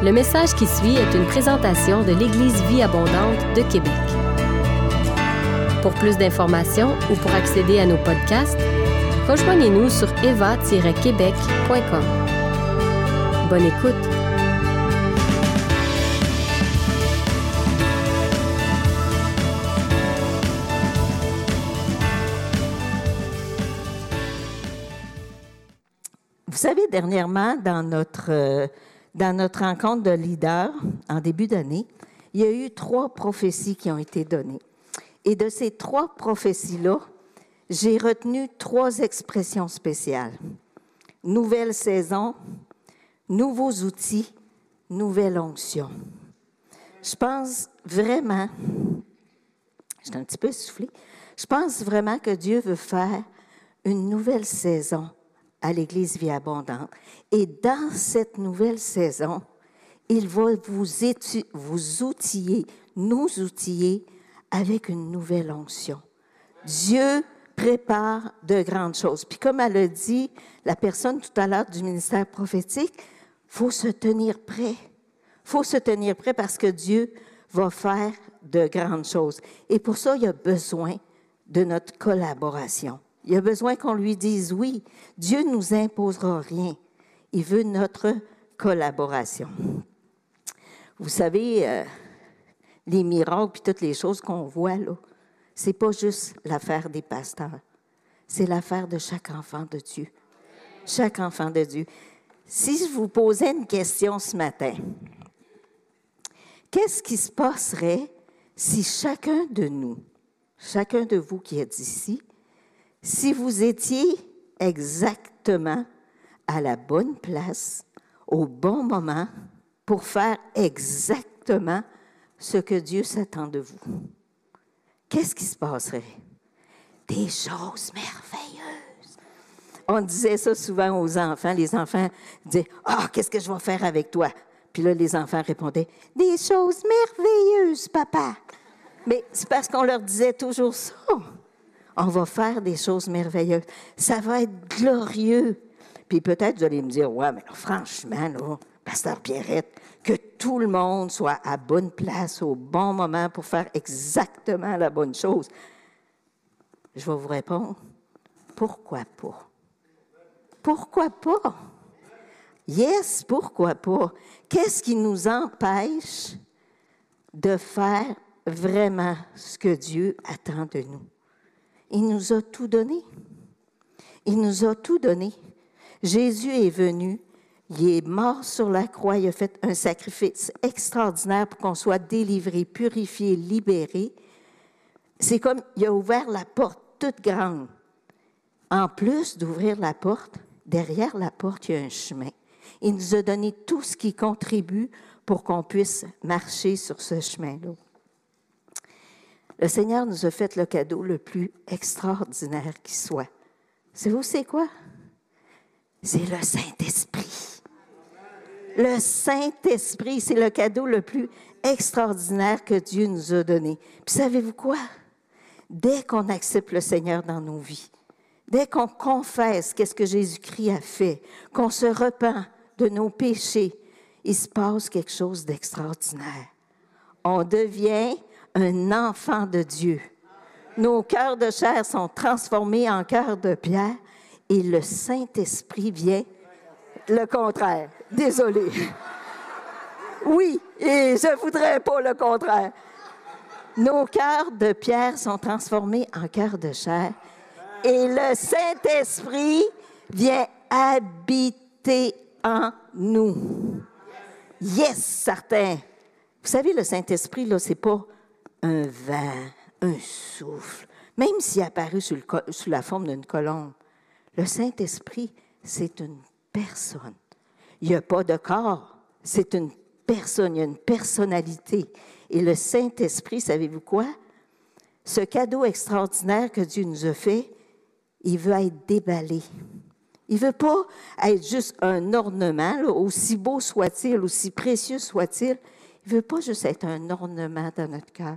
Le message qui suit est une présentation de l'Église Vie Abondante de Québec. Pour plus d'informations ou pour accéder à nos podcasts, rejoignez-nous sur eva-québec.com. Bonne écoute! Vous savez, dernièrement, dans notre, euh, dans notre rencontre de leaders, en début d'année, il y a eu trois prophéties qui ont été données. Et de ces trois prophéties-là, j'ai retenu trois expressions spéciales. Nouvelle saison, nouveaux outils, nouvelle onction. Je pense vraiment, je suis un petit peu essoufflée, je pense vraiment que Dieu veut faire une nouvelle saison à l'Église Vie Abondante. Et dans cette nouvelle saison, il va vous, vous outiller, nous outiller avec une nouvelle onction. Dieu prépare de grandes choses. Puis comme elle a dit, la personne tout à l'heure du ministère prophétique, faut se tenir prêt. faut se tenir prêt parce que Dieu va faire de grandes choses. Et pour ça, il y a besoin de notre collaboration. Il a besoin qu'on lui dise oui. Dieu ne nous imposera rien. Il veut notre collaboration. Vous savez, euh, les miracles et toutes les choses qu'on voit là, c'est pas juste l'affaire des pasteurs. C'est l'affaire de chaque enfant de Dieu. Chaque enfant de Dieu. Si je vous posais une question ce matin, qu'est-ce qui se passerait si chacun de nous, chacun de vous qui êtes ici, si vous étiez exactement à la bonne place, au bon moment, pour faire exactement ce que Dieu s'attend de vous, qu'est-ce qui se passerait? Des choses merveilleuses. On disait ça souvent aux enfants. Les enfants disaient, ah, oh, qu'est-ce que je vais faire avec toi? Puis là, les enfants répondaient, des choses merveilleuses, papa. Mais c'est parce qu'on leur disait toujours ça on va faire des choses merveilleuses. Ça va être glorieux. Puis peut-être vous allez me dire, ouais, mais franchement, là, Pasteur Pierrette, que tout le monde soit à bonne place au bon moment pour faire exactement la bonne chose. Je vais vous répondre, pourquoi pas? Pourquoi pas? Yes, pourquoi pas? Qu'est-ce qui nous empêche de faire vraiment ce que Dieu attend de nous? Il nous a tout donné. Il nous a tout donné. Jésus est venu, il est mort sur la croix, il a fait un sacrifice extraordinaire pour qu'on soit délivré, purifié, libéré. C'est comme il a ouvert la porte toute grande. En plus d'ouvrir la porte, derrière la porte, il y a un chemin. Il nous a donné tout ce qui contribue pour qu'on puisse marcher sur ce chemin-là. Le Seigneur nous a fait le cadeau le plus extraordinaire qui soit. C'est vous, c'est quoi? C'est le Saint-Esprit. Le Saint-Esprit, c'est le cadeau le plus extraordinaire que Dieu nous a donné. Puis savez-vous quoi? Dès qu'on accepte le Seigneur dans nos vies, dès qu'on confesse qu'est-ce que Jésus-Christ a fait, qu'on se repent de nos péchés, il se passe quelque chose d'extraordinaire. On devient un enfant de Dieu. Nos cœurs de chair sont transformés en cœurs de pierre et le Saint-Esprit vient le contraire. Désolé. Oui, et je voudrais pas le contraire. Nos cœurs de pierre sont transformés en cœurs de chair et le Saint-Esprit vient habiter en nous. Yes, certain. Vous savez, le Saint-Esprit, là, c'est pas un vent, un souffle, même s'il est apparu sous, la forme d'une colombe. Le Saint-Esprit, c'est une personne. Il n'y a pas de corps, c'est une personne, il y a une personnalité. Et le Saint-Esprit, savez-vous quoi? Ce cadeau extraordinaire que Dieu nous a fait, il veut être déballé. Il veut pas être juste un ornement, aussi beau soit-il, aussi précieux soit-il. Il veut pas juste être un ornement dans notre cœur.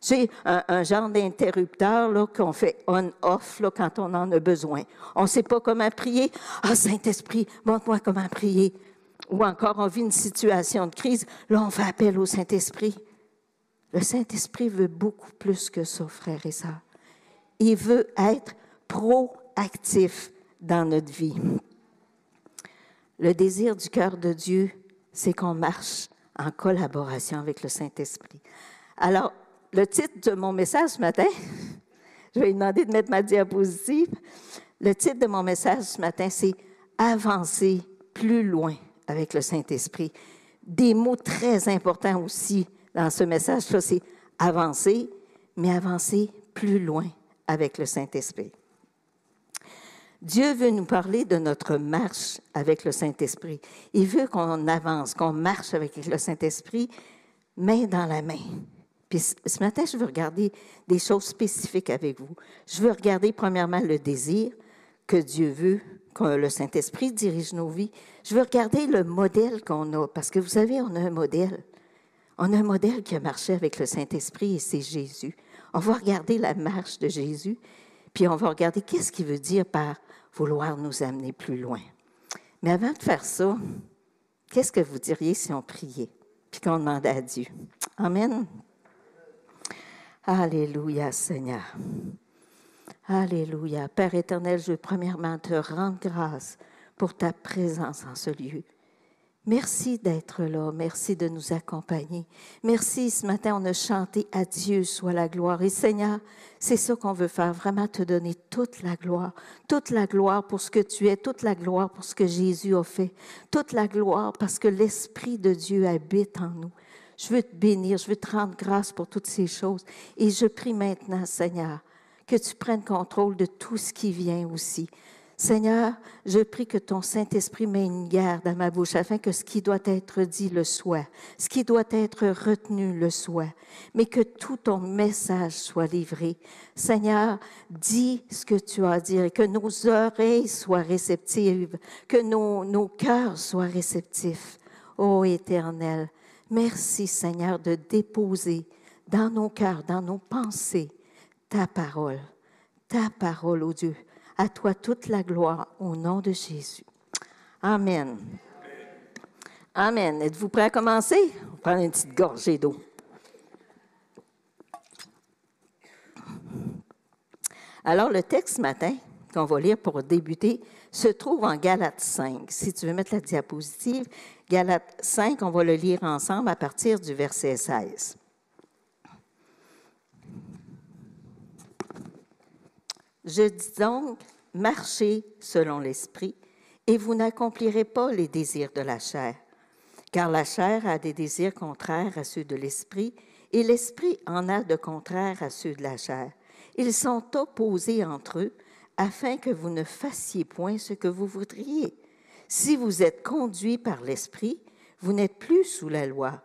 C'est un, genre d'interrupteur qu'on fait on-off quand on en a besoin. On ne sait pas comment prier. Ah, Saint-Esprit, montre-moi comment prier. ou encore on vit une situation de crise, là, on fait appel au Saint-Esprit. Le Saint-Esprit veut beaucoup plus que ça, frères et sœurs. Il veut être proactif dans notre vie. Le désir du cœur de Dieu, c'est qu'on marche en collaboration avec le Saint-Esprit. Alors, le titre de mon message ce matin, je vais lui demander de mettre ma diapositive. Le titre de mon message ce matin, c'est Avancer plus loin avec le Saint-Esprit. Des mots très importants aussi dans ce message-là, c'est avancer, mais avancer plus loin avec le Saint-Esprit. Dieu veut nous parler de notre marche avec le Saint-Esprit. Il veut qu'on avance, qu'on marche avec le Saint-Esprit, main dans la main. Puis ce matin, je veux regarder des choses spécifiques avec vous. Je veux regarder premièrement le désir que Dieu veut que le Saint-Esprit dirige nos vies. Je veux regarder le modèle qu'on a, parce que vous savez, on a un modèle. On a un modèle qui a marché avec le Saint-Esprit et c'est Jésus. On va regarder la marche de Jésus, puis on va regarder qu'est-ce qu'il veut dire par vouloir nous amener plus loin. Mais avant de faire ça, qu'est-ce que vous diriez si on priait, puis qu'on demandait à Dieu? Amen. Alléluia, Seigneur. Alléluia. Père éternel, je veux premièrement te rendre grâce pour ta présence en ce lieu. Merci d'être là. Merci de nous accompagner. Merci, ce matin, on a chanté à Dieu soit la gloire. Et Seigneur, c'est ça qu'on veut faire, vraiment te donner toute la gloire. Toute la gloire pour ce que tu es, toute la gloire pour ce que Jésus a fait. Toute la gloire parce que l'Esprit de Dieu habite en nous. Je veux te bénir, je veux te rendre grâce pour toutes ces choses. Et je prie maintenant, Seigneur, que tu prennes contrôle de tout ce qui vient aussi. Seigneur, je prie que ton Saint-Esprit mette une garde à ma bouche afin que ce qui doit être dit le soit, ce qui doit être retenu le soit, mais que tout ton message soit livré. Seigneur, dis ce que tu as à dire et que nos oreilles soient réceptives, que nos, nos cœurs soient réceptifs. Ô Éternel, merci Seigneur de déposer dans nos cœurs, dans nos pensées, ta parole, ta parole, ô Dieu. À toi toute la gloire au nom de Jésus. Amen. Amen. Êtes-vous prêts à commencer? On va prendre une petite gorgée d'eau. Alors, le texte ce matin qu'on va lire pour débuter se trouve en Galates 5. Si tu veux mettre la diapositive, Galates 5, on va le lire ensemble à partir du verset 16. Je dis donc, marchez selon l'esprit, et vous n'accomplirez pas les désirs de la chair, car la chair a des désirs contraires à ceux de l'esprit, et l'esprit en a de contraires à ceux de la chair. Ils sont opposés entre eux, afin que vous ne fassiez point ce que vous voudriez. Si vous êtes conduit par l'esprit, vous n'êtes plus sous la loi.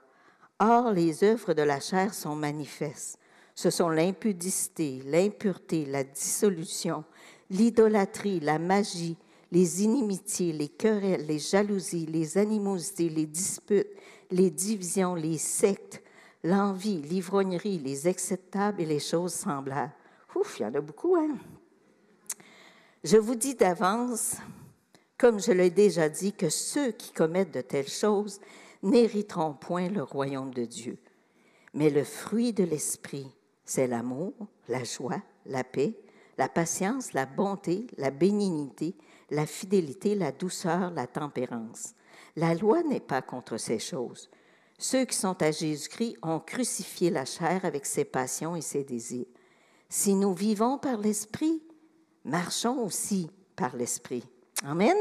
Or, les œuvres de la chair sont manifestes ce sont l'impudicité, l'impureté, la dissolution, l'idolâtrie, la magie, les inimitiés, les querelles, les jalousies, les animosités, les disputes, les divisions, les sectes, l'envie, l'ivrognerie, les acceptables et les choses semblables. Ouf, il y en a beaucoup, hein? Je vous dis d'avance, comme je l'ai déjà dit, que ceux qui commettent de telles choses n'hériteront point le royaume de Dieu. Mais le fruit de l'esprit, c'est l'amour, la joie, la paix, la patience, la bonté, la bénignité, la fidélité, la douceur, la tempérance. La loi n'est pas contre ces choses. Ceux qui sont à Jésus-Christ ont crucifié la chair avec ses passions et ses désirs. Si nous vivons par l'Esprit, marchons aussi par l'Esprit. Amen.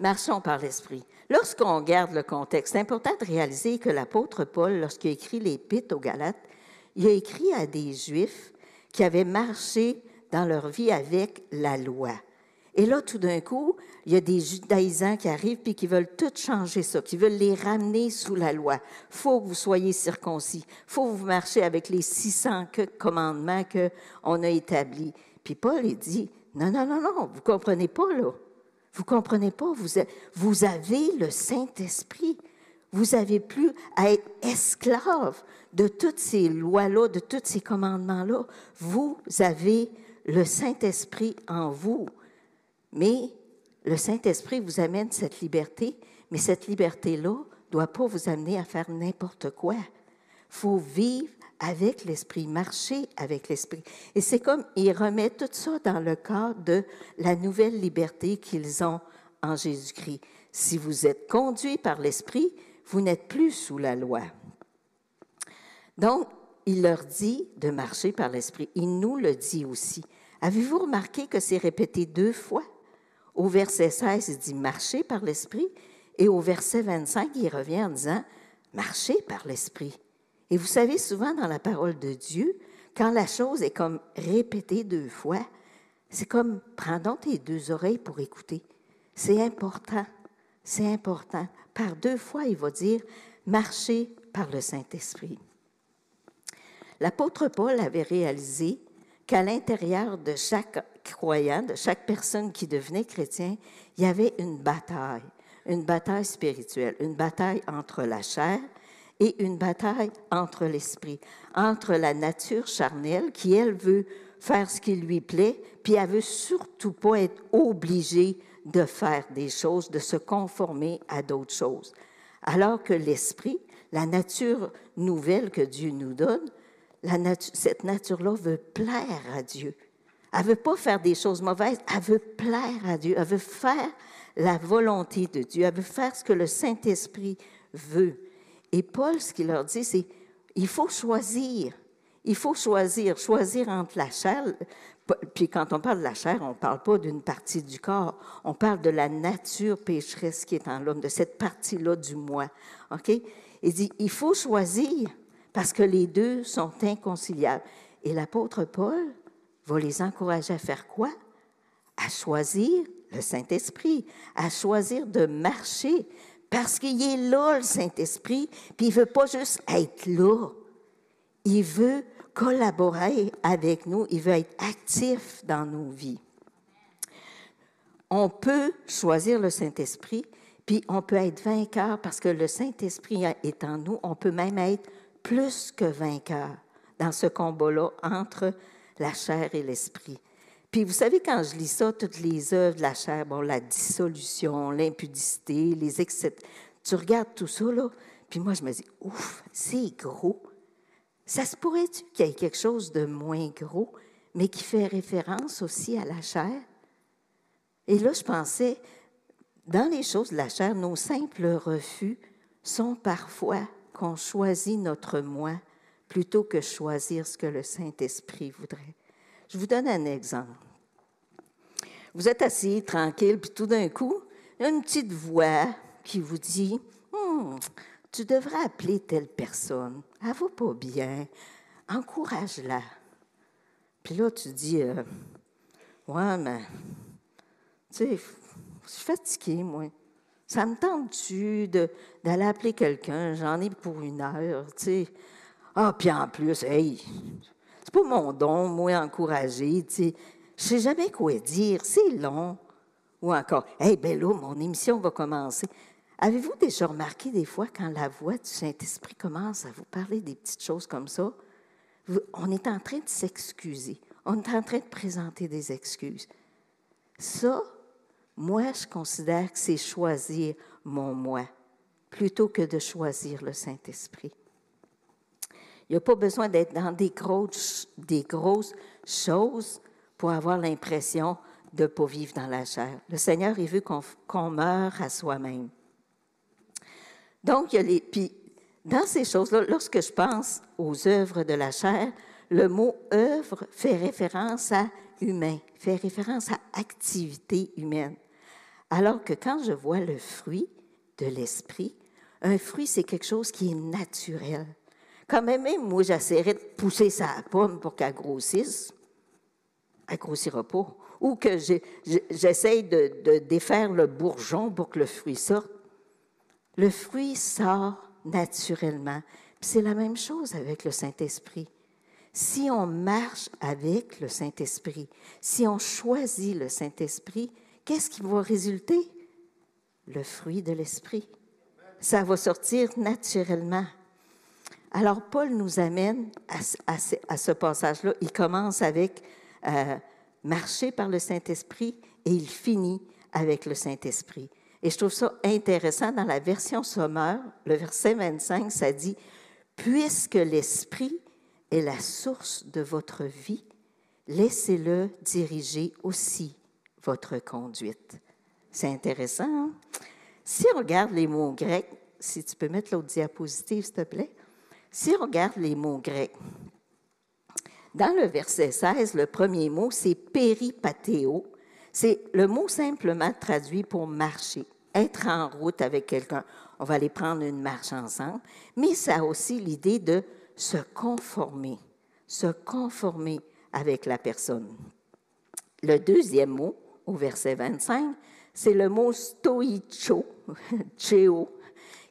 Marchons par l'Esprit. Lorsqu'on regarde le contexte, c'est important de réaliser que l'apôtre Paul, lorsqu'il écrit l'Épître aux Galates, il a écrit à des Juifs qui avaient marché dans leur vie avec la loi. Et là, tout d'un coup, il y a des judaïsants qui arrivent puis qui veulent tout changer ça, qui veulent les ramener sous la loi. faut que vous soyez circoncis. faut que vous marchiez avec les 600 commandements qu'on a établis. Puis Paul, il dit, non, non, non, non, vous comprenez pas, là. Vous comprenez pas, vous, vous avez le Saint-Esprit. Vous avez plus à être esclave de toutes ces lois-là, de tous ces commandements-là. Vous avez le Saint-Esprit en vous. Mais le Saint-Esprit vous amène cette liberté, mais cette liberté-là ne doit pas vous amener à faire n'importe quoi. Il faut vivre avec l'Esprit, marcher avec l'Esprit. Et c'est comme, il remet tout ça dans le cadre de la nouvelle liberté qu'ils ont en Jésus-Christ. Si vous êtes conduit par l'Esprit, vous n'êtes plus sous la loi. Donc, il leur dit de marcher par l'Esprit. Il nous le dit aussi. Avez-vous remarqué que c'est répété deux fois? Au verset 16, il dit marcher par l'Esprit. Et au verset 25, il revient en disant marcher par l'Esprit. Et vous savez, souvent dans la parole de Dieu, quand la chose est comme répétée deux fois, c'est comme prends tes deux oreilles pour écouter. C'est important. C'est important. Par deux fois, il va dire marcher par le Saint-Esprit. L'apôtre Paul avait réalisé qu'à l'intérieur de chaque croyant, de chaque personne qui devenait chrétien, il y avait une bataille, une bataille spirituelle, une bataille entre la chair et une bataille entre l'esprit, entre la nature charnelle qui, elle, veut faire ce qui lui plaît, puis elle veut surtout pas être obligée de faire des choses, de se conformer à d'autres choses. Alors que l'esprit, la nature nouvelle que Dieu nous donne, cette nature-là veut plaire à Dieu. Elle veut pas faire des choses mauvaises, elle veut plaire à Dieu, elle veut faire la volonté de Dieu, elle veut faire ce que le Saint-Esprit veut. Et Paul, ce qu'il leur dit, c'est, il faut choisir. Il faut choisir, choisir entre la chair. Puis quand on parle de la chair, on ne parle pas d'une partie du corps, on parle de la nature pécheresse qui est en l'homme, de cette partie-là du moi. OK? Il dit, il faut choisir parce que les deux sont inconciliables. Et l'apôtre Paul va les encourager à faire quoi? À choisir le Saint-Esprit, à choisir de marcher, parce qu'il est là, le Saint-Esprit, puis il veut pas juste être là. Il veut collaborer avec nous, il veut être actif dans nos vies. On peut choisir le Saint-Esprit, puis on peut être vainqueur parce que le Saint-Esprit est en nous. On peut même être plus que vainqueur dans ce combat-là entre la chair et l'esprit. Puis vous savez, quand je lis ça, toutes les œuvres de la chair, bon, la dissolution, l'impudicité, les excès, tu regardes tout ça, là, puis moi, je me dis, ouf, c'est gros. Ça se pourrait-tu qu'il y ait quelque chose de moins gros, mais qui fait référence aussi à la chair? Et là, je pensais, dans les choses de la chair, nos simples refus sont parfois qu'on choisit notre moi plutôt que choisir ce que le Saint-Esprit voudrait. Je vous donne un exemple. Vous êtes assis, tranquille, puis tout d'un coup, une petite voix qui vous dit hum, Tu devrais appeler telle personne. Elle va pas bien. Encourage-la. Puis là, tu dis euh, Ouais, mais, tu sais, je suis fatiguée, moi. Ça me tente-tu d'aller appeler quelqu'un? J'en ai pour une heure, tu sais. Ah, puis en plus, hey, c'est pas mon don, moi, encourager, tu sais. Je sais jamais quoi dire, c'est long. Ou encore, hey, là, mon émission va commencer. Avez-vous déjà remarqué des fois quand la voix du Saint-Esprit commence à vous parler des petites choses comme ça? On est en train de s'excuser. On est en train de présenter des excuses. Ça, moi, je considère que c'est choisir mon moi plutôt que de choisir le Saint-Esprit. Il n'y a pas besoin d'être dans des grosses, choses pour avoir l'impression de ne pas vivre dans la chair. Le Seigneur, il veut qu'on meure à soi-même. Donc, puis, dans ces choses-là, lorsque je pense aux œuvres de la chair, le mot œuvre fait référence à humain, fait référence à activité humaine. Alors que quand je vois le fruit de l'esprit, un fruit, c'est quelque chose qui est naturel. Quand même, moi, j'essaierais de pousser sa pomme pour qu'elle grossisse. Elle grossira pas. Ou que j'essaye de, de défaire le bourgeon pour que le fruit sorte. Le fruit sort naturellement. C'est la même chose avec le Saint-Esprit. Si on marche avec le Saint-Esprit, si on choisit le Saint-Esprit, qu'est-ce qui va résulter? Le fruit de l'esprit. Ça va sortir naturellement. Alors, Paul nous amène à, ce passage-là. Il commence avec euh, marcher par le Saint-Esprit et il finit avec le Saint-Esprit. Et je trouve ça intéressant dans la version sommeur, le verset 25, ça dit, Puisque l'Esprit est la source de votre vie, laissez-le diriger aussi votre conduite. C'est intéressant. Hein? Si on regarde les mots grecs, si tu peux mettre l'autre diapositive, s'il te plaît. Si on regarde les mots grecs, dans le verset 16, le premier mot, c'est péripatéo. C'est le mot simplement traduit pour marcher, être en route avec quelqu'un. On va aller prendre une marche ensemble, mais ça a aussi l'idée de se conformer, se conformer avec la personne. Le deuxième mot, au verset 25, c'est le mot stoicho, cheo,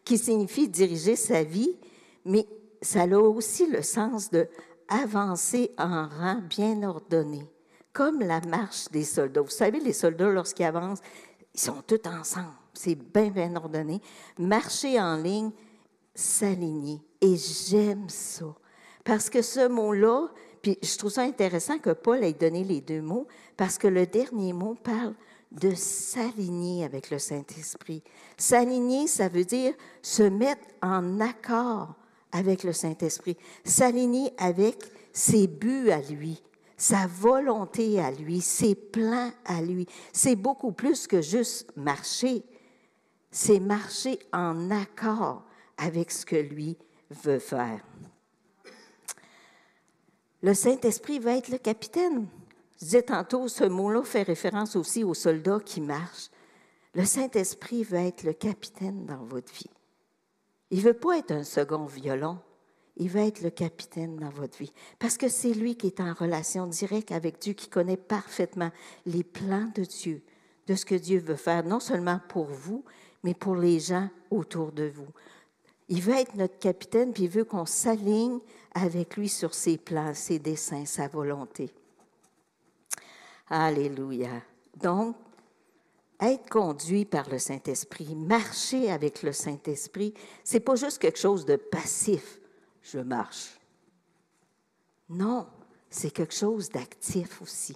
qui signifie diriger sa vie, mais ça a aussi le sens de avancer en rang bien ordonné, comme la marche des soldats. Vous savez, les soldats, lorsqu'ils avancent, ils sont tous ensemble. C'est bien, bien ordonné. Marcher en ligne, s'aligner. Et j'aime ça. Parce que ce mot-là, puis je trouve ça intéressant que Paul ait donné les deux mots, parce que le dernier mot parle de s'aligner avec le Saint-Esprit. S'aligner, ça veut dire se mettre en accord avec le Saint-Esprit, s'aligner avec ses buts à lui, sa volonté à lui, ses plans à lui. C'est beaucoup plus que juste marcher, c'est marcher en accord avec ce que lui veut faire. Le Saint-Esprit va être le capitaine. Je disais tantôt, ce mot-là fait référence aussi aux soldats qui marchent. Le Saint-Esprit va être le capitaine dans votre vie. Il ne veut pas être un second violon. Il va être le capitaine dans votre vie. Parce que c'est lui qui est en relation directe avec Dieu, qui connaît parfaitement les plans de Dieu, de ce que Dieu veut faire, non seulement pour vous, mais pour les gens autour de vous. Il veut être notre capitaine, puis il veut qu'on s'aligne avec lui sur ses plans, ses desseins, sa volonté. Alléluia. Donc, être conduit par le Saint-Esprit, marcher avec le Saint-Esprit, c'est pas juste quelque chose de passif. Je marche. Non, c'est quelque chose d'actif aussi.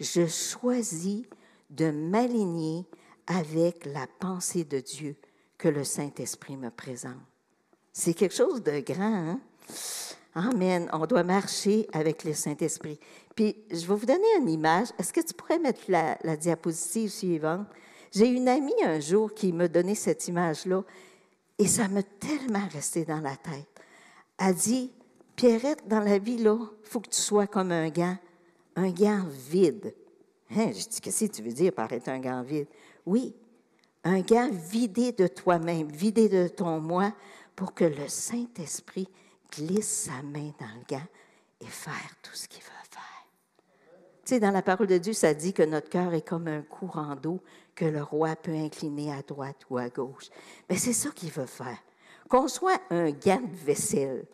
Je choisis de m'aligner avec la pensée de Dieu que le Saint-Esprit me présente. C'est quelque chose de grand. Hein? Amen. On doit marcher avec le Saint-Esprit. Puis, je vais vous donner une image. Est-ce que tu pourrais mettre la, la diapositive suivante? J'ai une amie un jour qui m'a donné cette image-là et ça m'a tellement resté dans la tête. Elle dit, Pierrette, dans la vie, il faut que tu sois comme un gant, un gant vide. Hein? Je dis, qu'est-ce que tu veux dire par être un gant vide? Oui, un gant vidé de toi-même, vidé de ton moi, pour que le Saint-Esprit glisse sa main dans le gant et faire tout ce qu'il veut faire. Tu sais, dans la parole de Dieu, ça dit que notre cœur est comme un courant d'eau que le roi peut incliner à droite ou à gauche. Mais c'est ça qu'il veut faire. Qu'on soit un gant de vaisselle,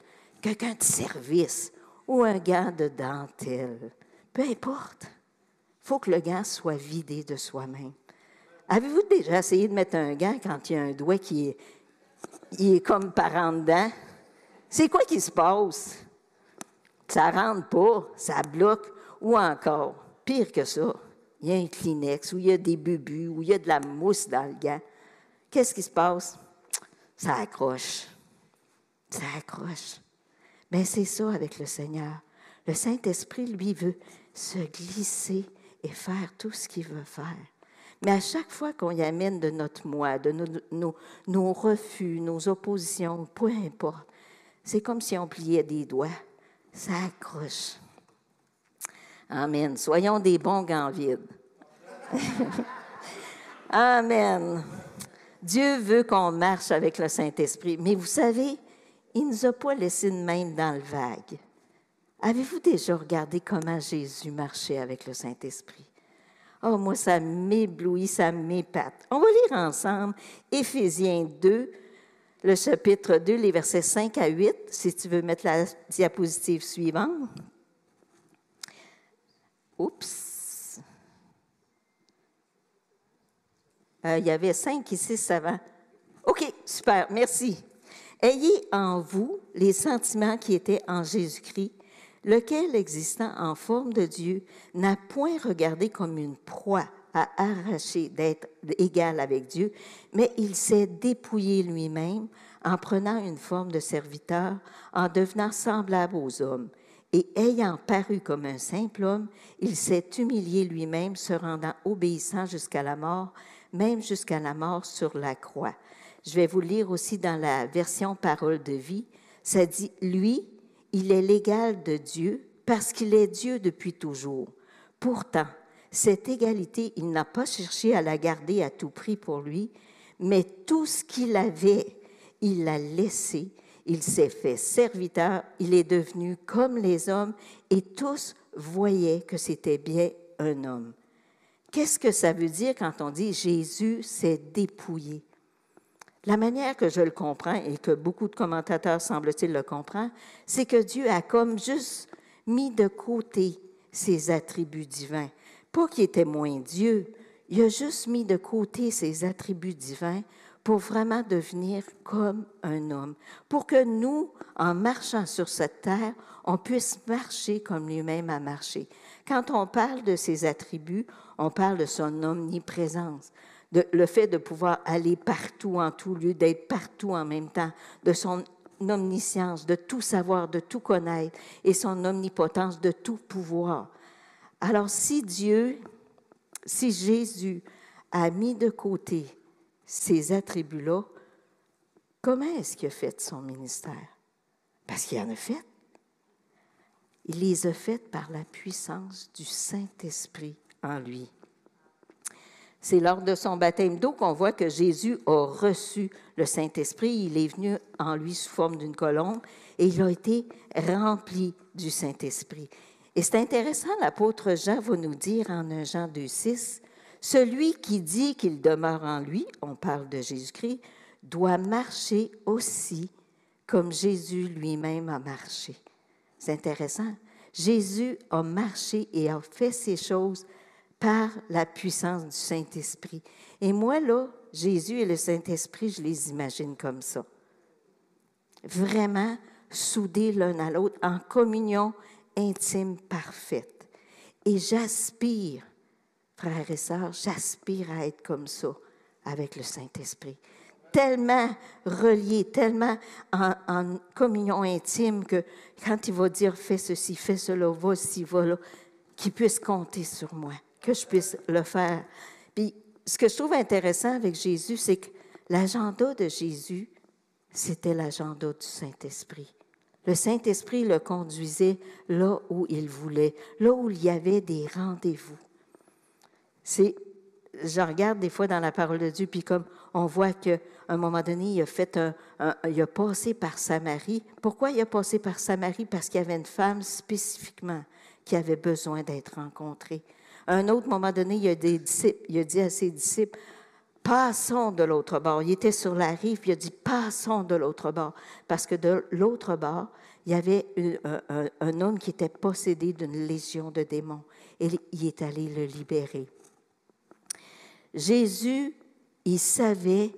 quelqu'un de service ou un gant de dentelle, peu importe. Il faut que le gant soit vidé de soi-même. Avez-vous déjà essayé de mettre un gant quand il y a un doigt qui est, est comme par en dedans? C'est quoi qui se passe? Ça rentre pas, ça bloque, ou encore, pire que ça, il y a un Kleenex, ou il y a des bubus, ou il y a de la mousse dans le gant. Qu'est-ce qui se passe? Ça accroche. Ça accroche. Mais c'est ça avec le Seigneur. Le Saint-Esprit, lui, veut se glisser et faire tout ce qu'il veut faire. Mais à chaque fois qu'on y amène de notre moi, de nos refus, nos oppositions, peu importe, c'est comme si on pliait des doigts. Ça accroche. Amen. Soyons des bons gants vides. Amen. Dieu veut qu'on marche avec le Saint-Esprit. Mais vous savez, il ne nous a pas laissé une main dans le vague. Avez-vous déjà regardé comment Jésus marchait avec le Saint-Esprit? Oh, moi, ça m'éblouit, ça m'épate. On va lire ensemble Éphésiens 2, le chapitre 2, les versets 5 à 8, si tu veux mettre la diapositive suivante. Oups. Euh, il y avait cinq ici, va. OK, super, merci. Ayez en vous les sentiments qui étaient en Jésus-Christ, lequel, existant en forme de Dieu, n'a point regardé comme une proie à arracher d'être égal avec Dieu, mais il s'est dépouillé lui-même en prenant une forme de serviteur, en devenant semblable aux hommes. Et ayant paru comme un simple homme, il s'est humilié lui-même, se rendant obéissant jusqu'à la mort, même jusqu'à la mort sur la croix. Je vais vous lire aussi dans la version Parole de vie. Ça dit, lui, il est l'égal de Dieu parce qu'il est Dieu depuis toujours. Pourtant, cette égalité, il n'a pas cherché à la garder à tout prix pour lui, mais tout ce qu'il avait, il l'a laissé. Il s'est fait serviteur, il est devenu comme les hommes, et tous voyaient que c'était bien un homme. Qu'est-ce que ça veut dire quand on dit Jésus s'est dépouillé? La manière que je le comprends et que beaucoup de commentateurs semblent-ils le comprendre, c'est que Dieu a comme juste mis de côté ses attributs divins. Pas qu'il était moins Dieu, il a juste mis de côté ses attributs divins pour vraiment devenir comme un homme, pour que nous, en marchant sur cette terre, on puisse marcher comme lui-même a marché. Quand on parle de ses attributs, on parle de son omniprésence, de, le fait de pouvoir aller partout en tout lieu, d'être partout en même temps, de son omniscience, de tout savoir, de tout connaître, et son omnipotence, de tout pouvoir. Alors si Dieu, si Jésus a mis de côté ces attributs-là, comment est-ce qu'il a fait son ministère? Parce qu'il en a fait. Il les a faites par la puissance du Saint-Esprit en lui. C'est lors de son baptême d'eau qu'on voit que Jésus a reçu le Saint-Esprit. Il est venu en lui sous forme d'une colombe et il a été rempli du Saint-Esprit. Et c'est intéressant, l'apôtre Jean va nous dire en 1 Jean 2, 6, celui qui dit qu'il demeure en lui, on parle de Jésus-Christ, doit marcher aussi comme Jésus lui-même a marché. C'est intéressant. Jésus a marché et a fait ces choses par la puissance du Saint-Esprit. Et moi, là, Jésus et le Saint-Esprit, je les imagine comme ça. Vraiment soudés l'un à l'autre, en communion intime parfaite. Et j'aspire, frères et sœurs, j'aspire à être comme ça avec le Saint-Esprit. Tellement relié, tellement en, communion intime que quand il va dire fais ceci, fais cela, va-ci, va là, qu'il puisse compter sur moi que je puisse le faire. Puis, ce que je trouve intéressant avec Jésus, c'est que l'agenda de Jésus, c'était l'agenda du Saint-Esprit. Le Saint-Esprit le conduisait là où il voulait, là où il y avait des rendez-vous. C'est, je regarde des fois dans la parole de Dieu, puis comme on voit qu'à un moment donné, il a fait il a passé par Samarie. Pourquoi il a passé par Samarie? Parce qu'il y avait une femme spécifiquement qui avait besoin d'être rencontrée. À un autre moment donné, il a, des disciples, dit à ses disciples, passons de l'autre bord. Il était sur la rive, il a dit, passons de l'autre bord. Parce que de l'autre bord, il y avait un, un, homme qui était possédé d'une légion de démons. Et il est allé le libérer. Jésus, il savait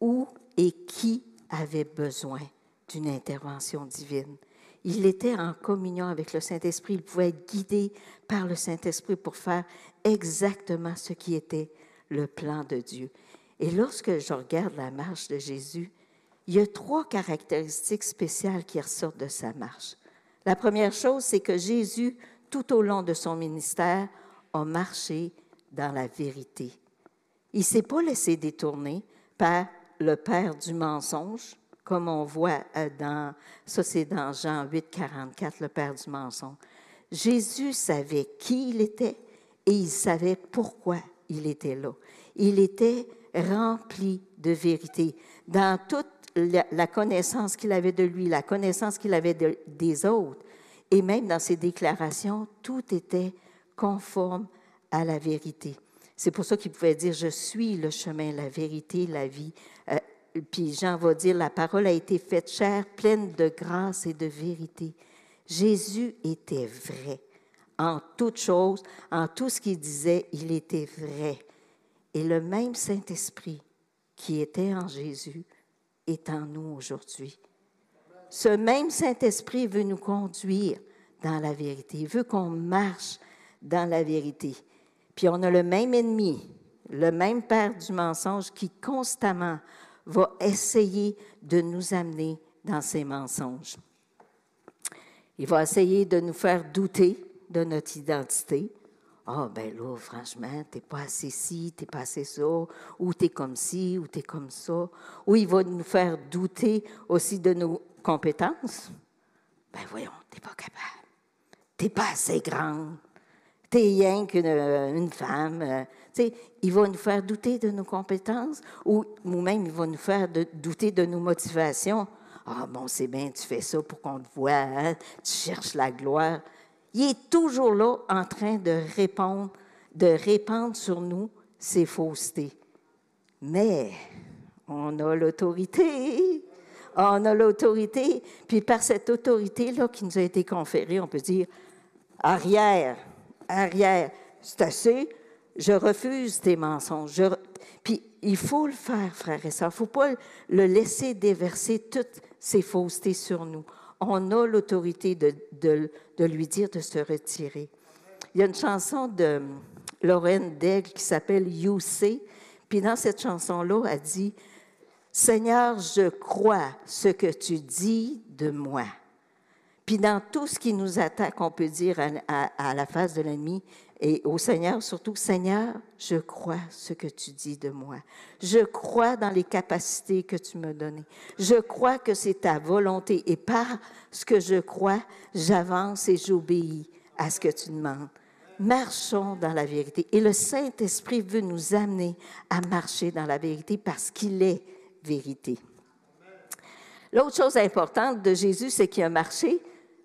où et qui avait besoin d'une intervention divine. Il était en communion avec le Saint-Esprit. Il pouvait être guidé par le Saint-Esprit pour faire exactement ce qui était le plan de Dieu. Et lorsque je regarde la marche de Jésus, il y a trois caractéristiques spéciales qui ressortent de sa marche. La première chose, c'est que Jésus, tout au long de son ministère, a marché dans la vérité. Il ne s'est pas laissé détourner par le père du mensonge, comme on voit euh, dans, ça c'est dans Jean 8, 44, le père du mensonge. Jésus savait qui il était et il savait pourquoi il était là. Il était rempli de vérité. Dans toute la, connaissance qu'il avait de lui, la connaissance qu'il avait des autres, et même dans ses déclarations, tout était conforme à la vérité. C'est pour ça qu'il pouvait dire, je suis le chemin, la vérité, la vie. Euh, puis Jean va dire, la parole a été faite chair, pleine de grâce et de vérité. Jésus était vrai. En toutes choses, en tout ce qu'il disait, il était vrai. Et le même Saint-Esprit qui était en Jésus est en nous aujourd'hui. Ce même Saint-Esprit veut nous conduire dans la vérité. Il veut qu'on marche dans la vérité. Puis on a le même ennemi, le même père du mensonge qui constamment va essayer de nous amener dans ses mensonges. Il va essayer de nous faire douter de notre identité. Ah, oh, ben là, franchement, t'es pas assez ci, t'es pas assez ça, ou t'es comme ci, ou t'es comme ça. Ou il va nous faire douter aussi de nos compétences. Ben voyons, t'es pas capable. T'es pas assez grande. T'es rien qu'une une femme. Euh, sais, il va nous faire douter de nos compétences ou, ou même il va nous faire douter de nos motivations. Ah, bon, c'est bien, tu fais ça pour qu'on te voit, hein? tu cherches la gloire. Il est toujours là en train de répondre, de répandre sur nous ses faussetés. Mais on a l'autorité. On a l'autorité. Puis par cette autorité-là qui nous a été conférée, on peut dire arrière, arrière, c'est assez, je refuse tes mensonges. Puis il faut le faire, frère et sœurs. Il ne faut pas le laisser déverser toutes ces faussetés sur nous. On a l'autorité de, lui dire de se retirer. Il y a une chanson de Lorraine Daigle qui s'appelle You Say. Puis dans cette chanson-là, elle dit Seigneur, je crois ce que tu dis de moi. Puis dans tout ce qui nous attaque, on peut dire à, la face de l'ennemi et au Seigneur, surtout, Seigneur, je crois ce que tu dis de moi. Je crois dans les capacités que tu me données. Je crois que c'est ta volonté. Et par ce que je crois, j'avance et j'obéis à ce que tu demandes. Marchons dans la vérité. Et le Saint-Esprit veut nous amener à marcher dans la vérité parce qu'il est vérité. L'autre chose importante de Jésus, c'est qu'il a marché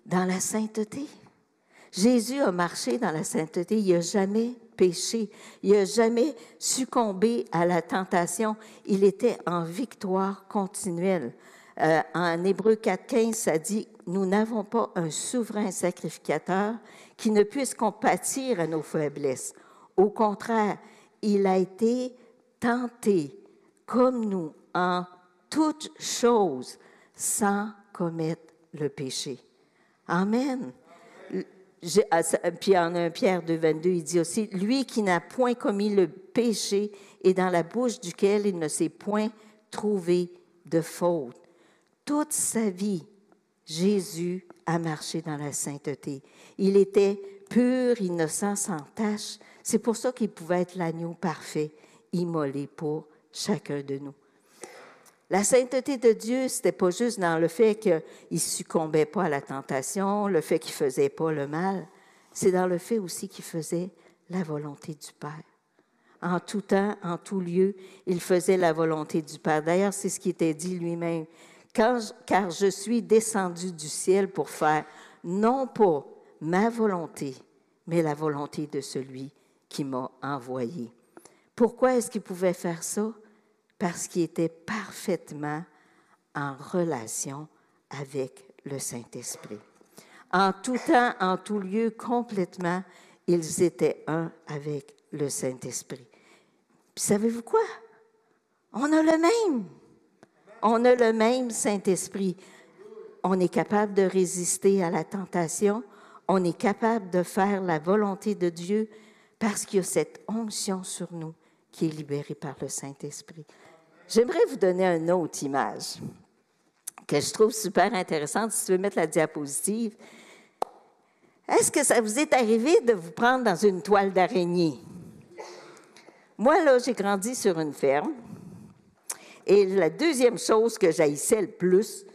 dans la sainteté. Jésus a marché dans la sainteté, il n'a jamais péché, il n'a jamais succombé à la tentation, il était en victoire continuelle. Euh, en Hébreu 4.15, ça dit, nous n'avons pas un souverain sacrificateur qui ne puisse compatir à nos faiblesses. Au contraire, il a été tenté comme nous en toutes choses sans commettre le péché. Amen. Ah, puis en 1 Pierre 2, 22, il dit aussi, lui qui n'a point commis le péché et dans la bouche duquel il ne s'est point trouvé de faute. Toute sa vie, Jésus a marché dans la sainteté. Il était pur, innocent, sans tache. C'est pour ça qu'il pouvait être l'agneau parfait, immolé pour chacun de nous. La sainteté de Dieu, c'était pas juste dans le fait qu'il succombait pas à la tentation, le fait qu'il faisait pas le mal, c'est dans le fait aussi qu'il faisait la volonté du Père. En tout temps, en tout lieu, il faisait la volonté du Père. D'ailleurs, c'est ce qui était dit lui-même. Car je suis descendu du ciel pour faire non pas ma volonté, mais la volonté de celui qui m'a envoyé. Pourquoi est-ce qu'il pouvait faire ça? Parce qu'il était parfaitement en relation avec le Saint-Esprit. En tout temps, en tout lieu, complètement, ils étaient un avec le Saint-Esprit. Savez-vous quoi? On a le même. On a le même Saint-Esprit. On est capable de résister à la tentation. On est capable de faire la volonté de Dieu parce qu'il y a cette onction sur nous qui est libérée par le Saint-Esprit. J'aimerais vous donner une autre image que je trouve super intéressante. Si tu veux mettre la diapositive. Est-ce que ça vous est arrivé de vous prendre dans une toile d'araignée? Moi, là, j'ai grandi sur une ferme. Et la deuxième chose que j'haïssais le plus,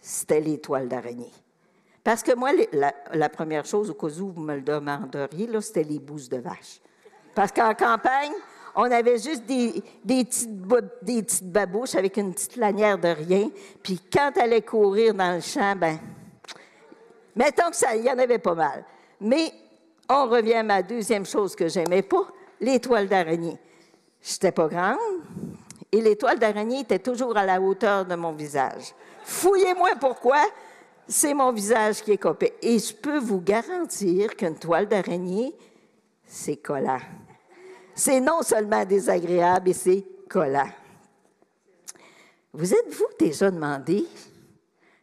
c'était les toiles d'araignée. Parce que moi, la, première chose, au cas où vous me le demanderiez, c'était les bouses de vache. Parce qu'en campagne, on avait juste des, petites, babouches avec une petite lanière de rien. Puis quand elle allait courir dans le champ, ben, mettons que ça, il y en avait pas mal. Mais on revient à ma deuxième chose que j'aimais pas, les toiles d'araignée. J'étais pas grande et les toiles d'araignée étaient toujours à la hauteur de mon visage. Fouillez-moi pourquoi, c'est mon visage qui est copé. Et je peux vous garantir qu'une toile d'araignée, c'est collant c'est non seulement désagréable, et c'est collant. Vous êtes-vous déjà demandé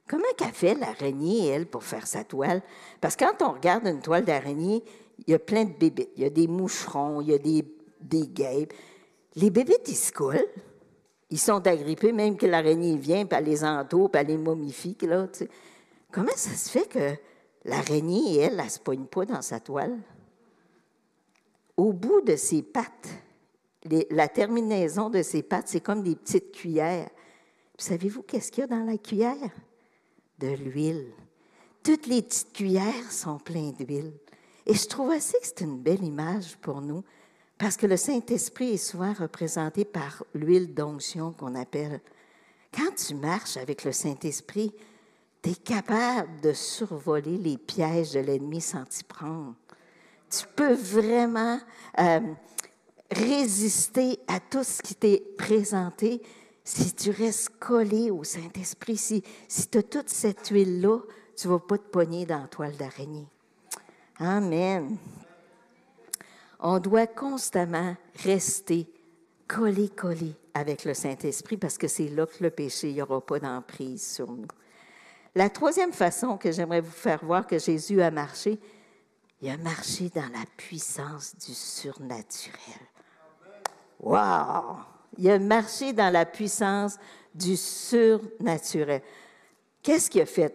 comment qu'a fait l'araignée, elle, pour faire sa toile? Parce que quand on regarde une toile d'araignée, il y a plein de bébés. Il y a des moucherons, il y a des, des guêpes. Les bébés, ils se collent. Ils sont agrippés, même que l'araignée vient, puis elle les entoure, puis elle les momifie. Là, Comment ça se fait que l'araignée, elle, elle ne se pogne pas dans sa toile? Au bout de ses pattes, la terminaison de ses pattes, c'est comme des petites cuillères. Savez-vous qu'est-ce qu'il y a dans la cuillère? De l'huile. Toutes les petites cuillères sont pleines d'huile. Et je trouve aussi que c'est une belle image pour nous, parce que le Saint-Esprit est souvent représenté par l'huile d'onction qu'on appelle. Quand tu marches avec le Saint-Esprit, tu es capable de survoler les pièges de l'ennemi sans t'y prendre. Tu peux vraiment euh, résister à tout ce qui t'est présenté si tu restes collé au Saint-Esprit. Si, si tu as toute cette huile-là, tu ne vas pas te pogner dans la toile d'araignée. Amen. On doit constamment rester collé, collé avec le Saint-Esprit parce que c'est là que le péché n'y aura pas d'emprise sur nous. La troisième façon que j'aimerais vous faire voir que Jésus a marché, il a marché dans la puissance du surnaturel. Wow! Il a marché dans la puissance du surnaturel. Qu'est-ce qu'il a fait?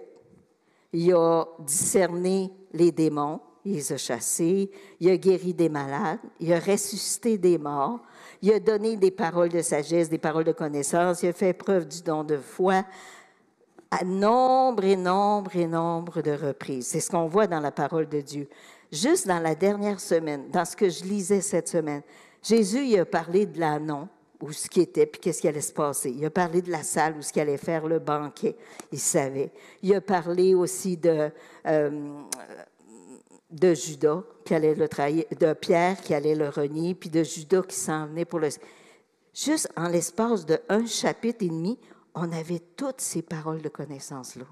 Il a discerné les démons, il les a chassés, il a guéri des malades, il a ressuscité des morts, il a donné des paroles de sagesse, des paroles de connaissance, il a fait preuve du don de foi à nombre et nombre et nombre de reprises. C'est ce qu'on voit dans la parole de Dieu. Juste dans la dernière semaine, dans ce que je lisais cette semaine, Jésus il a parlé de l'annon, où ce qui était, puis qu'est-ce qui allait se passer. Il a parlé de la salle où ce qui allait faire le banquet, il savait. Il a parlé aussi de, euh, de Judas qui allait le trahir, de Pierre qui allait le renier, puis de Judas qui s'en venait pour le... Juste en l'espace de un chapitre et demi, on avait toutes ces paroles de connaissance-là.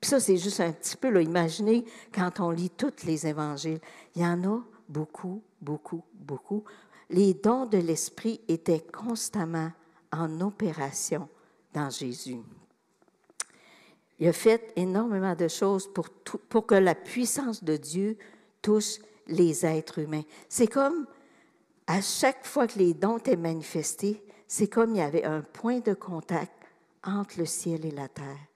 Puis ça, c'est juste un petit peu, là, imaginez quand on lit tous les évangiles. Il y en a beaucoup, beaucoup, beaucoup. Les dons de l'Esprit étaient constamment en opération dans Jésus. Il a fait énormément de choses pour, pour que la puissance de Dieu touche les êtres humains. C'est comme, à chaque fois que les dons étaient manifestés, c'est comme il y avait un point de contact entre le ciel et la terre.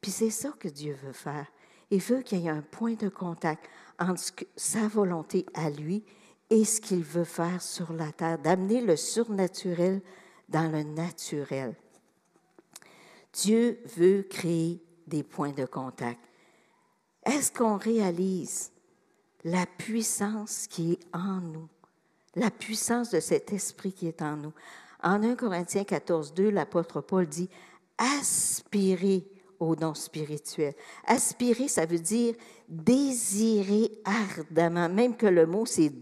Puis c'est ça que Dieu veut faire. Il veut qu'il y ait un point de contact entre sa volonté à lui et ce qu'il veut faire sur la terre, d'amener le surnaturel dans le naturel. Dieu veut créer des points de contact. Est-ce qu'on réalise la puissance qui est en nous, la puissance de cet esprit qui est en nous? En 1 Corinthiens 14, 2, l'apôtre Paul dit aspirer au don spirituel. Aspirer, ça veut dire désirer ardemment, même que le mot c'est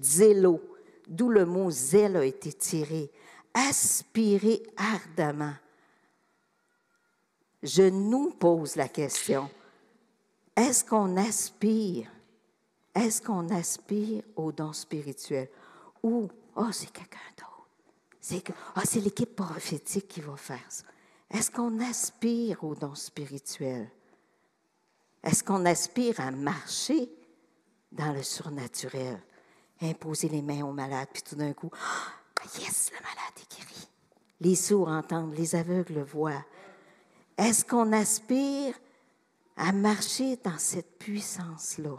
zélo, d'où le mot zèle a été tiré. Aspirer ardemment je nous pose la question, est-ce qu'on aspire, est-ce qu'on aspire au don spirituel? Ou, oh, c'est quelqu'un d'autre. C'est oh, c'est l'équipe prophétique qui va faire ça. Est-ce qu'on aspire au don spirituel? Est-ce qu'on aspire à marcher dans le surnaturel? Imposer les mains aux malades, puis tout d'un coup, oh, yes, le malade est guéri. Les sourds entendent, les aveugles voient, est-ce qu'on aspire à marcher dans cette puissance-là?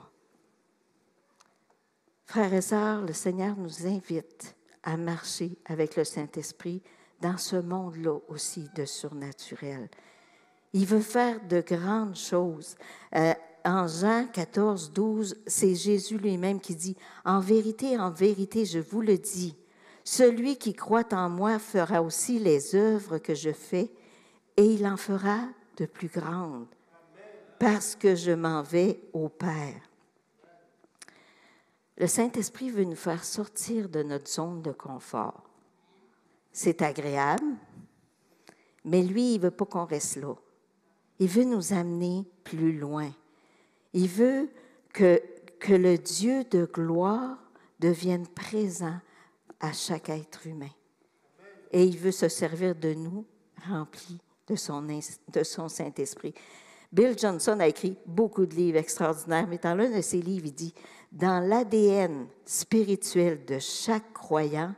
Frères et sœurs, le Seigneur nous invite à marcher avec le Saint-Esprit dans ce monde-là aussi de surnaturel. Il veut faire de grandes choses. Euh, en Jean 14, 12, c'est Jésus lui-même qui dit, En vérité, en vérité, je vous le dis, celui qui croit en moi fera aussi les œuvres que je fais et il en fera de plus grandes, parce que je m'en vais au Père. Le Saint-Esprit veut nous faire sortir de notre zone de confort. C'est agréable, mais lui, il ne veut pas qu'on reste là. Il veut nous amener plus loin. Il veut que, que le Dieu de gloire devienne présent à chaque être humain. Et il veut se servir de nous remplis de son, de son Saint-Esprit. Bill Johnson a écrit beaucoup de livres extraordinaires, mais dans l'un de ses livres, il dit, dans l'ADN spirituel de chaque croyant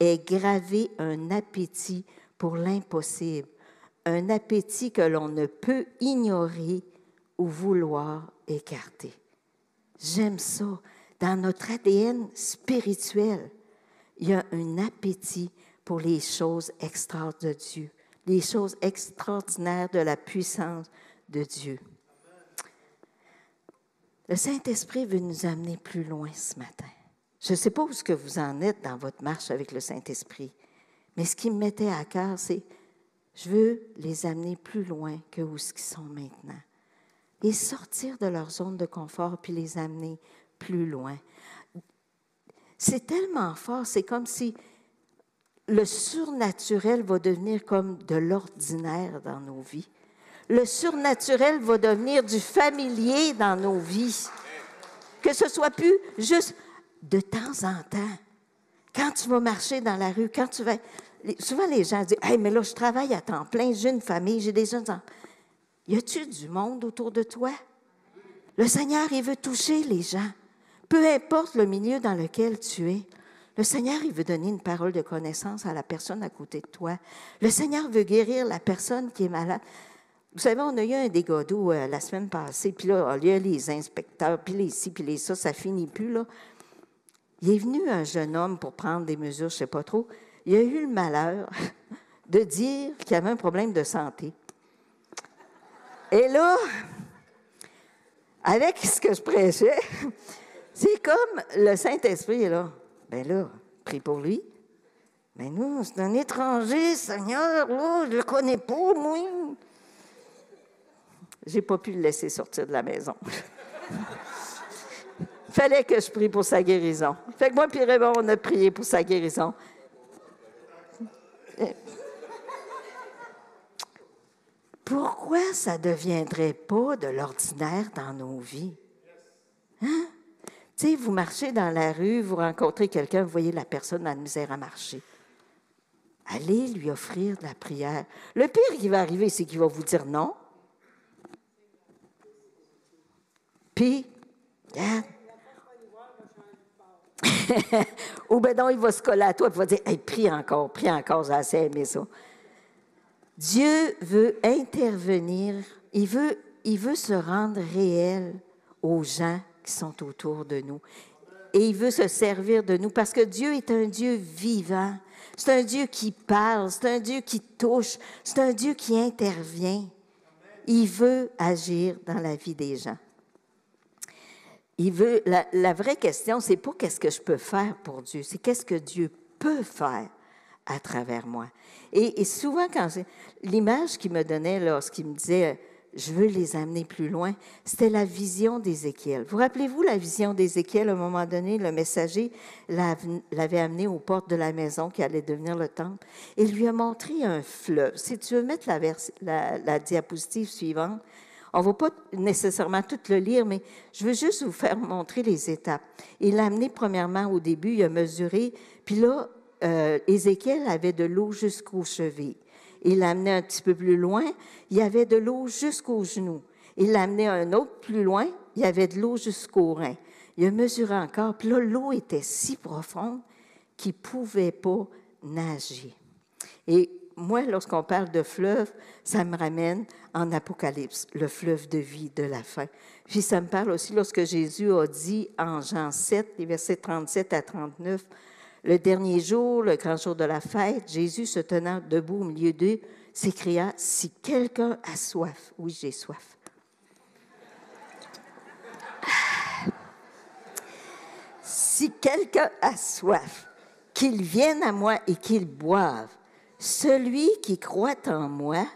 est gravé un appétit pour l'impossible, un appétit que l'on ne peut ignorer ou vouloir écarter. J'aime ça. Dans notre ADN spirituel, il y a un appétit pour les choses extraordinaires de Dieu, les choses extraordinaires de la puissance de Dieu. Le Saint-Esprit veut nous amener plus loin ce matin. Je ne sais pas où ce que vous en êtes dans votre marche avec le Saint-Esprit, mais ce qui me mettait à cœur, c'est je veux les amener plus loin que où ce qu'ils sont maintenant. Et sortir de leur zone de confort puis les amener plus loin. C'est tellement fort, c'est comme si le surnaturel va devenir comme de l'ordinaire dans nos vies. Le surnaturel va devenir du familier dans nos vies. Que ce soit plus juste de temps en temps. Quand tu vas marcher dans la rue, quand tu vas. Souvent, les gens disent Hey, mais là, je travaille à temps plein, j'ai une famille, j'ai des jeunes enfants. Y a-tu du monde autour de toi? Le Seigneur, il veut toucher les gens. Peu importe le milieu dans lequel tu es. Le Seigneur, il veut donner une parole de connaissance à la personne à côté de toi. Le Seigneur veut guérir la personne qui est malade. Vous savez, on a eu un dégât d'eau euh, la semaine passée, puis là, il y a les inspecteurs, puis les ci, puis les ça, ça finit plus, là. Il est venu un jeune homme pour prendre des mesures, je ne sais pas trop. Il a eu le malheur de dire qu'il avait un problème de santé. Et là, avec ce que je prêchais, c'est comme le Saint-Esprit est là. Ben là, prie pour lui. Mais ben nous, c'est un étranger, Seigneur. Oh, je ne le connais pas, moi. J'ai pas pu le laisser sortir de la maison. Fallait que je prie pour sa guérison. Fait que moi, puis Raymond, on a prié pour sa guérison. Pourquoi ça ne deviendrait pas de l'ordinaire dans nos vies? Hein? Tu sais, vous marchez dans la rue, vous rencontrez quelqu'un, vous voyez la personne dans la misère à marcher. Allez lui offrir de la prière. Le pire qui va arriver, c'est qu'il va vous dire non. Puis, regarde. Ou ben non, il va se coller à toi et va dire hey, prie encore, prie encore, j'ai assez aimé ça. Dieu veut intervenir, il veut, il veut se rendre réel aux gens qui sont autour de nous. Et il veut se servir de nous parce que Dieu est un Dieu vivant. C'est un Dieu qui parle, c'est un Dieu qui touche, c'est un Dieu qui intervient. Il veut agir dans la vie des gens. Il veut, la, vraie question, c'est pas qu'est-ce que je peux faire pour Dieu, c'est qu'est-ce que Dieu peut faire à travers moi? Et, souvent, quand l'image qu'il me donnait lorsqu'il me disait je veux les amener plus loin, c'était la vision d'Ézéchiel. Vous rappelez-vous la vision d'Ézéchiel, à un moment donné, le messager l'avait amené aux portes de la maison qui allait devenir le temple et lui a montré un fleuve. Si tu veux mettre la, la diapositive suivante, on ne va pas nécessairement tout le lire, mais je veux juste vous faire montrer les étapes. Il l'a amené premièrement au début, il a mesuré, puis là, euh, Ézéchiel avait de l'eau jusqu'aux chevilles. Il l'a amené un petit peu plus loin, il y avait de l'eau jusqu'aux genoux. Il l'a amené un autre plus loin, il y avait de l'eau jusqu'aux reins. Il a mesuré encore, puis là, l'eau était si profonde qu'il ne pouvait pas nager. Et moi, lorsqu'on parle de fleuve, ça me ramène en Apocalypse, le fleuve de vie de la fin. Puis ça me parle aussi lorsque Jésus a dit en Jean 7, les versets 37 à 39, le dernier jour, le grand jour de la fête, Jésus se tenant debout au milieu d'eux, s'écria, Si quelqu'un a soif, oui j'ai soif. Si quelqu'un a soif, qu'il vienne à moi et qu'il boive. Celui qui croit en moi,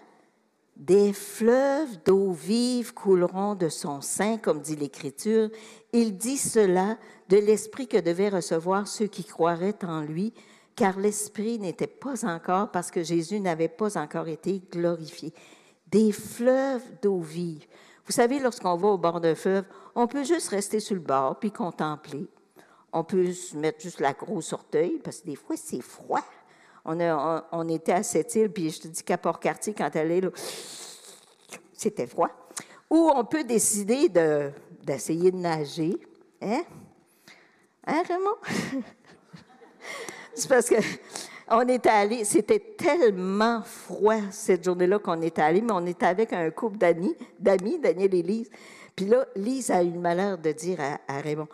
des fleuves d'eau vive couleront de son sein, comme dit l'Écriture. Il dit cela de l'Esprit que devaient recevoir ceux qui croiraient en lui, car l'Esprit n'était pas encore, parce que Jésus n'avait pas encore été glorifié. Des fleuves d'eau vive. Vous savez, lorsqu'on va au bord d'un fleuve, on peut juste rester sur le bord puis contempler. On peut se mettre juste la grosse orteil, parce que des fois, c'est froid. On, était à cette île, puis je te dis qu'à Port-Cartier, quand elle est là, c'était froid. Ou on peut décider d'essayer de, nager. Hein? Hein, Raymond? C'est parce que on est allé, c'était tellement froid cette journée-là qu'on est allé, mais on était avec un couple d'amis, d'amis, Daniel et Lise. Puis là, Lise a eu le malheur de dire à, Raymond,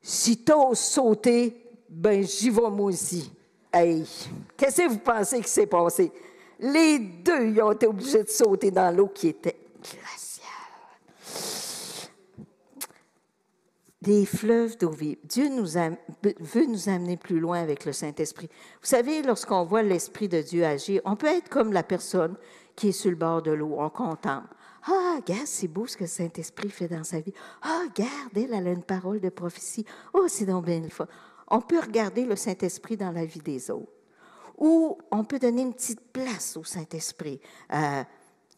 si t'oses sauter, ben j'y vais moi aussi. Hey, qu'est-ce que vous pensez qui s'est passé? Les deux, ils ont été obligés de sauter dans l'eau qui était des fleuves d'eau vive. Dieu nous veut nous amener plus loin avec le Saint-Esprit. Vous savez, lorsqu'on voit l'Esprit de Dieu agir, on peut être comme la personne qui est sur le bord de l'eau, on contemple. Ah, regarde, c'est beau ce que le Saint-Esprit fait dans sa vie. Ah, regarde, elle, a une parole de prophétie. Oh, c'est donc bien le fun. On peut regarder le Saint-Esprit dans la vie des autres. Ou on peut donner une petite place au Saint-Esprit, euh,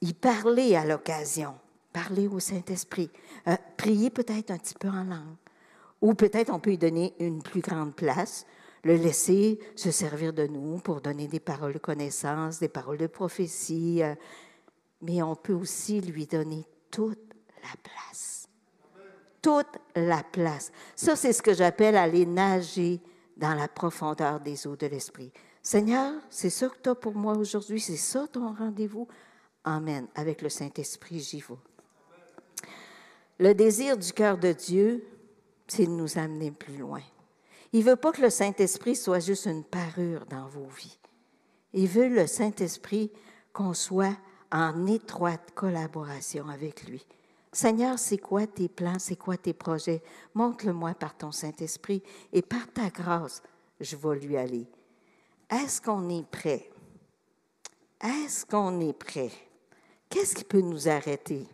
y parler à l'occasion parler au Saint-Esprit, euh, prier peut-être un petit peu en langue. Ou peut-être on peut lui donner une plus grande place, le laisser se servir de nous pour donner des paroles de connaissance, des paroles de prophétie. Euh, mais on peut aussi lui donner toute la place. Toute la place. Ça, c'est ce que j'appelle aller nager dans la profondeur des eaux de l'Esprit. Seigneur, c'est ça que tu as pour moi aujourd'hui, c'est ça ton rendez-vous? Amen. Avec le Saint-Esprit, j'y vais. Le désir du cœur de Dieu, c'est de nous amener plus loin. Il ne veut pas que le Saint-Esprit soit juste une parure dans vos vies. Il veut le Saint-Esprit qu'on soit en étroite collaboration avec lui. Seigneur, c'est quoi tes plans, c'est quoi tes projets? Montre-le-moi par ton Saint-Esprit et par ta grâce, je vais lui aller. Est-ce qu'on est prêt? Est-ce qu'on est prêt? Qu'est-ce qui peut nous arrêter?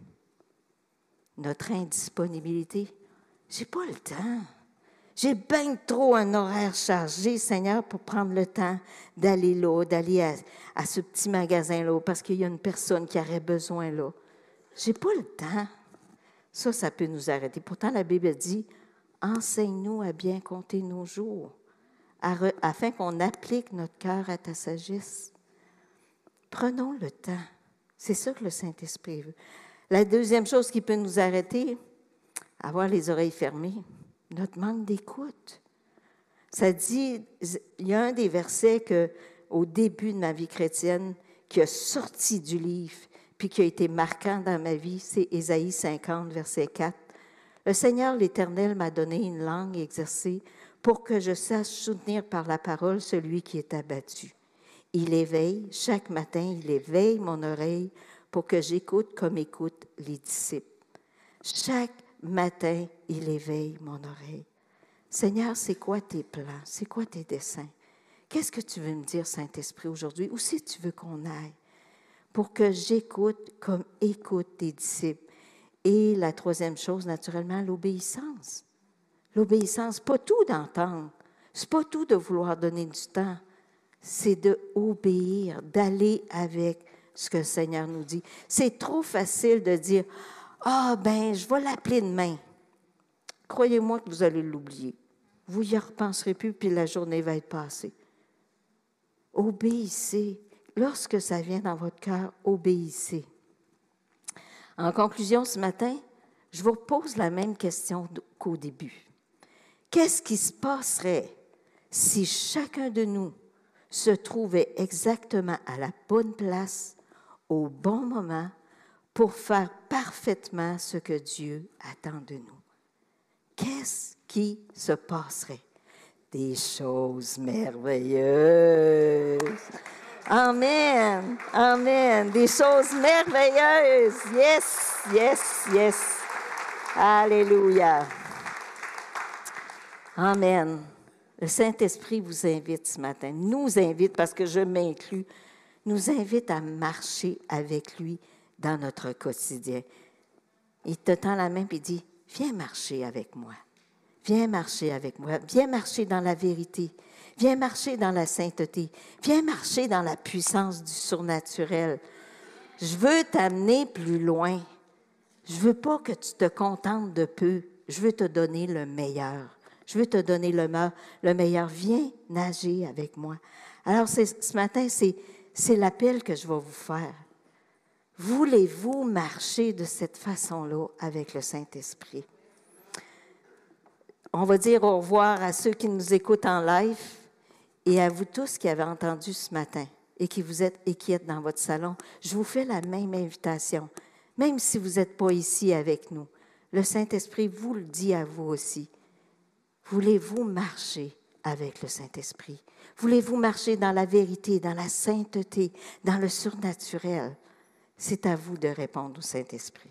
notre indisponibilité. J'ai pas le temps. J'ai bien trop un horaire chargé, Seigneur, pour prendre le temps d'aller là, d'aller à, ce petit magasin-là, parce qu'il y a une personne qui aurait besoin là. J'ai pas le temps. Ça, ça peut nous arrêter. Pourtant, la Bible dit, enseigne-nous à bien compter nos jours, afin qu'on applique notre cœur à ta sagesse. Prenons le temps. C'est ça que le Saint-Esprit veut. La deuxième chose qui peut nous arrêter, avoir les oreilles fermées, notre manque d'écoute. Ça dit, il y a un des versets que, au début de ma vie chrétienne, qui a sorti du livre, puis qui a été marquant dans ma vie, c'est Ésaïe 50, verset 4. Le Seigneur l'Éternel m'a donné une langue exercée pour que je sache soutenir par la parole celui qui est abattu. Il éveille, chaque matin, il éveille mon oreille pour que j'écoute comme écoutent les disciples. Chaque matin, il éveille mon oreille. Seigneur, c'est quoi tes plans? C'est quoi tes desseins? Qu'est-ce que tu veux me dire, Saint-Esprit, aujourd'hui? Où si tu veux qu'on aille? Pour que j'écoute comme écoutent tes disciples. Et la troisième chose, naturellement, l'obéissance. L'obéissance, pas tout d'entendre. C'est pas tout de vouloir donner du temps. C'est de obéir, d'aller avec ce que le Seigneur nous dit. C'est trop facile de dire Ah, ben, je vais l'appeler demain. Croyez-moi que vous allez l'oublier. Vous y repenserez plus, puis la journée va être passée. Obéissez. Lorsque ça vient dans votre cœur, obéissez. En conclusion, ce matin, je vous pose la même question qu'au début. Qu'est-ce qui se passerait si chacun de nous se trouvait exactement à la bonne place au bon moment pour faire parfaitement ce que Dieu attend de nous? Qu'est-ce qui se passerait? Des choses merveilleuses. Amen. Amen. Des choses merveilleuses. Yes, yes, yes. Alléluia. Amen. Le Saint-Esprit vous invite ce matin, nous invite parce que je m'inclus nous invite à marcher avec lui dans notre quotidien. Il te tend la main et dit, viens marcher avec moi. Viens marcher avec moi. Viens marcher dans la vérité. Viens marcher dans la sainteté. Viens marcher dans la puissance du surnaturel. Je veux t'amener plus loin. Je veux pas que tu te contentes de peu. Je veux te donner le meilleur. Je veux te donner le, le meilleur. Viens nager avec moi. Alors, ce matin, c'est l'appel que je vais vous faire. Voulez-vous marcher de cette façon-là avec le Saint-Esprit? On va dire au revoir à ceux qui nous écoutent en live et à vous tous qui avez entendu ce matin et qui vous êtes et qui êtes dans votre salon. Je vous fais la même invitation, même si vous n'êtes pas ici avec nous. Le Saint-Esprit vous le dit à vous aussi. Voulez-vous marcher avec le Saint-Esprit? Voulez-vous marcher dans la vérité, dans la sainteté, dans le surnaturel? C'est à vous de répondre au Saint-Esprit.